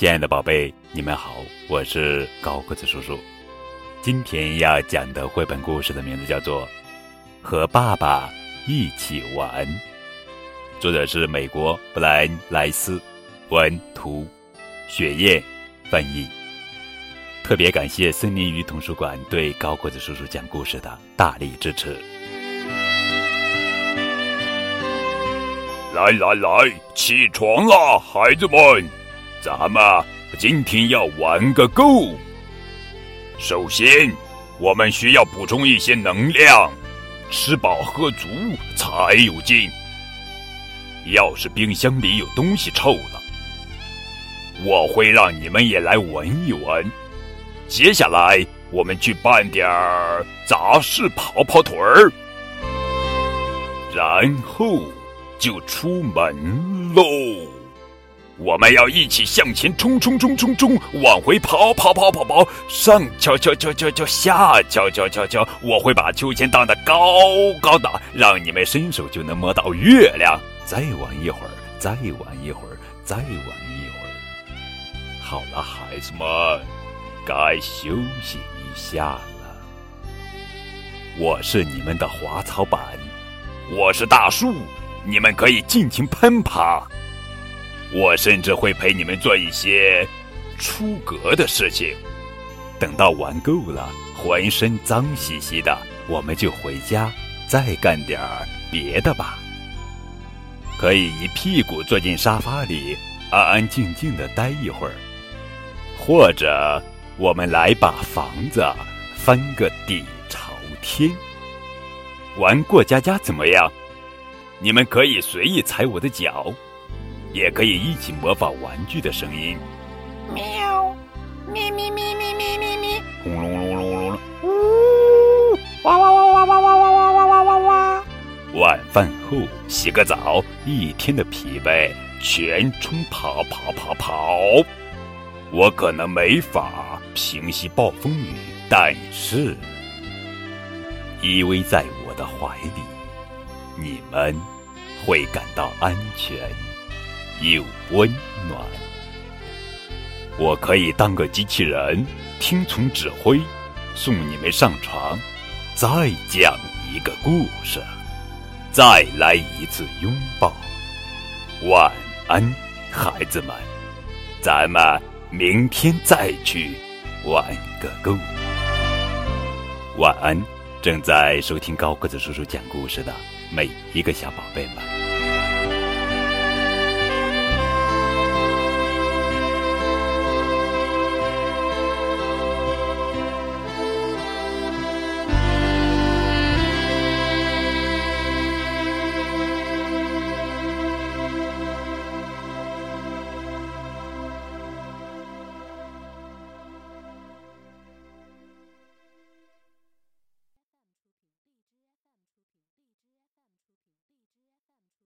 亲爱的宝贝，你们好，我是高个子叔叔。今天要讲的绘本故事的名字叫做《和爸爸一起玩》，作者是美国布莱恩·莱斯，文图，雪燕翻译。特别感谢森林鱼童书馆对高个子叔叔讲故事的大力支持。来来来，起床啦，孩子们，咱们今天要玩个够。首先，我们需要补充一些能量，吃饱喝足才有劲。要是冰箱里有东西臭了，我会让你们也来闻一闻。接下来，我们去办点儿杂事，跑跑腿儿，然后就出门喽。我们要一起向前冲冲冲冲冲，往回跑跑跑跑跑，上敲敲敲敲敲，下敲敲敲敲。我会把秋千荡得高高的，让你们伸手就能摸到月亮。再玩一会儿，再玩一会儿，再玩一会儿。好了，孩子们，该休息一下了。我是你们的滑草板，我是大树，你们可以尽情攀爬。我甚至会陪你们做一些出格的事情。等到玩够了，浑身脏兮兮的，我们就回家，再干点儿别的吧。可以一屁股坐进沙发里，安安静静的待一会儿，或者我们来把房子翻个底朝天，玩过家家怎么样？你们可以随意踩我的脚。也可以一起模仿玩具的声音，喵，咪咪咪咪咪咪咪，轰隆隆隆隆隆，呜，哇哇哇哇哇哇哇哇哇哇哇哇。晚饭后洗个澡，一天的疲惫全冲跑跑跑跑。我可能没法平息暴风雨，但是依偎在我的怀里，你们会感到安全。有温暖，我可以当个机器人，听从指挥，送你们上床，再讲一个故事，再来一次拥抱。晚安，孩子们，咱们明天再去玩个够。晚安，正在收听高个子叔叔讲故事的每一个小宝贝们。